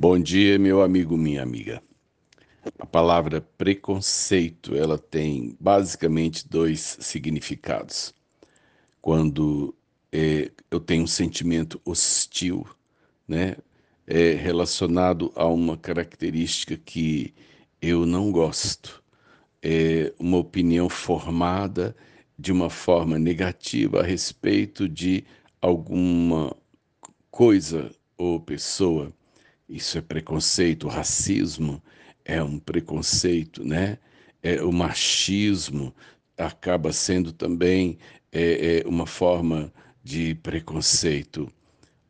Bom dia, meu amigo, minha amiga. A palavra preconceito, ela tem basicamente dois significados. Quando é, eu tenho um sentimento hostil, né, é relacionado a uma característica que eu não gosto, é uma opinião formada de uma forma negativa a respeito de alguma coisa ou pessoa. Isso é preconceito, o racismo é um preconceito, né? É, o machismo acaba sendo também é, é uma forma de preconceito.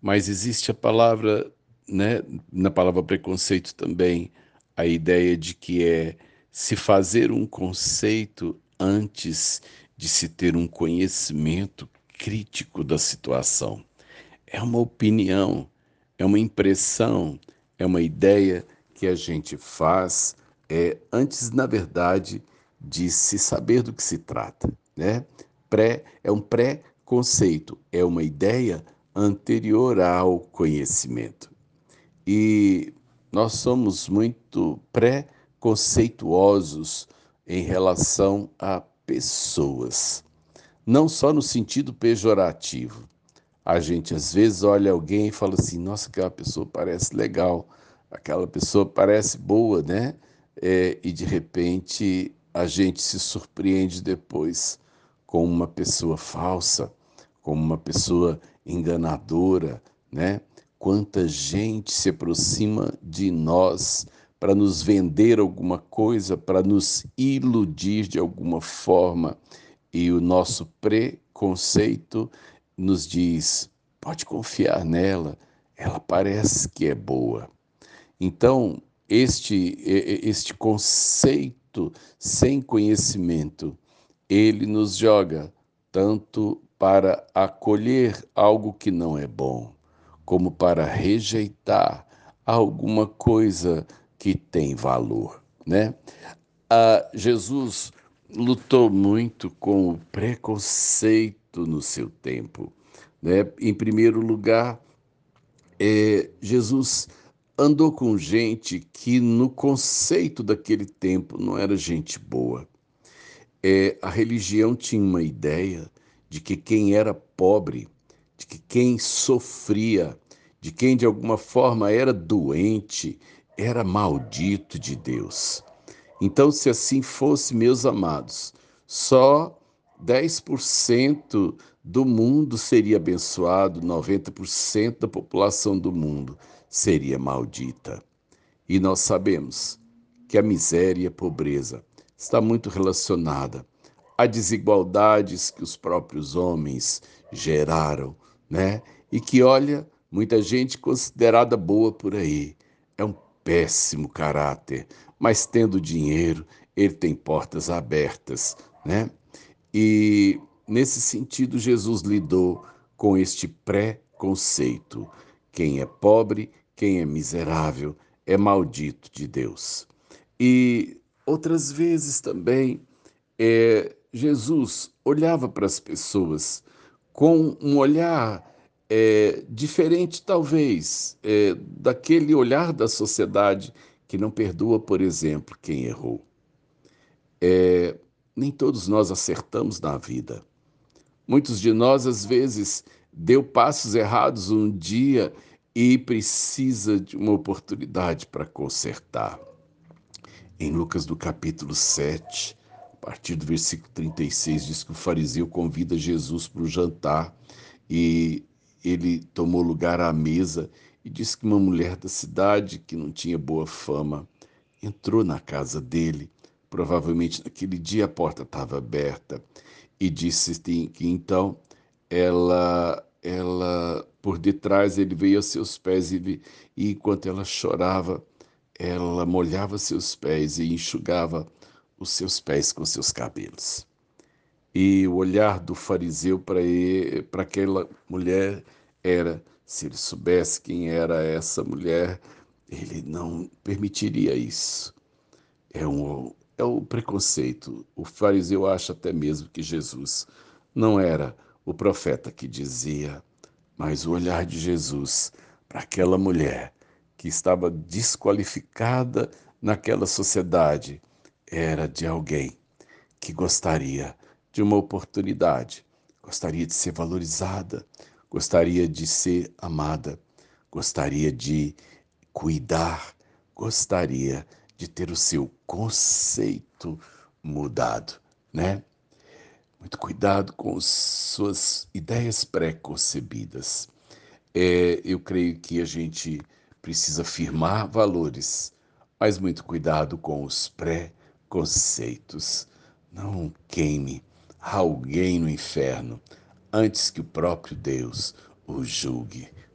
Mas existe a palavra, né, na palavra preconceito também, a ideia de que é se fazer um conceito antes de se ter um conhecimento crítico da situação é uma opinião, é uma impressão, é uma ideia que a gente faz é, antes, na verdade, de se saber do que se trata. Né? Pré, é um pré-conceito, é uma ideia anterior ao conhecimento. E nós somos muito pré-conceituosos em relação a pessoas, não só no sentido pejorativo, a gente às vezes olha alguém e fala assim: nossa, aquela pessoa parece legal, aquela pessoa parece boa, né? É, e de repente a gente se surpreende depois com uma pessoa falsa, com uma pessoa enganadora, né? Quanta gente se aproxima de nós para nos vender alguma coisa, para nos iludir de alguma forma, e o nosso preconceito nos diz: pode confiar nela, ela parece que é boa. Então, este, este conceito sem conhecimento, ele nos joga tanto para acolher algo que não é bom, como para rejeitar alguma coisa que tem valor, né? Ah, Jesus lutou muito com o preconceito no seu tempo. Né? Em primeiro lugar, é, Jesus andou com gente que, no conceito daquele tempo, não era gente boa. É, a religião tinha uma ideia de que quem era pobre, de que quem sofria, de quem de alguma forma era doente, era maldito de Deus. Então, se assim fosse, meus amados, só 10% do mundo seria abençoado, 90% da população do mundo seria maldita. E nós sabemos que a miséria e a pobreza está muito relacionada a desigualdades que os próprios homens geraram, né? E que olha, muita gente considerada boa por aí, é um péssimo caráter, mas tendo dinheiro, ele tem portas abertas, né? E nesse sentido, Jesus lidou com este pré-conceito. Quem é pobre, quem é miserável, é maldito de Deus. E outras vezes também, é, Jesus olhava para as pessoas com um olhar é, diferente, talvez, é, daquele olhar da sociedade que não perdoa, por exemplo, quem errou. É, nem todos nós acertamos na vida. Muitos de nós, às vezes, deu passos errados um dia e precisa de uma oportunidade para consertar. Em Lucas, do capítulo 7, a partir do versículo 36, diz que o fariseu convida Jesus para o jantar e ele tomou lugar à mesa e disse que uma mulher da cidade, que não tinha boa fama, entrou na casa dele. Provavelmente naquele dia a porta estava aberta e disse que então ela ela por detrás ele veio a seus pés e, e enquanto ela chorava ela molhava seus pés e enxugava os seus pés com seus cabelos. E o olhar do fariseu para aquela mulher era se ele soubesse quem era essa mulher ele não permitiria isso. É um é o preconceito. O fariseu acha até mesmo que Jesus não era o profeta que dizia, mas o olhar de Jesus para aquela mulher que estava desqualificada naquela sociedade era de alguém que gostaria de uma oportunidade, gostaria de ser valorizada, gostaria de ser amada, gostaria de cuidar, gostaria de ter o seu conceito mudado, né? Muito cuidado com suas ideias pré-concebidas. É, eu creio que a gente precisa firmar valores, mas muito cuidado com os pré-conceitos. Não queime alguém no inferno antes que o próprio Deus o julgue.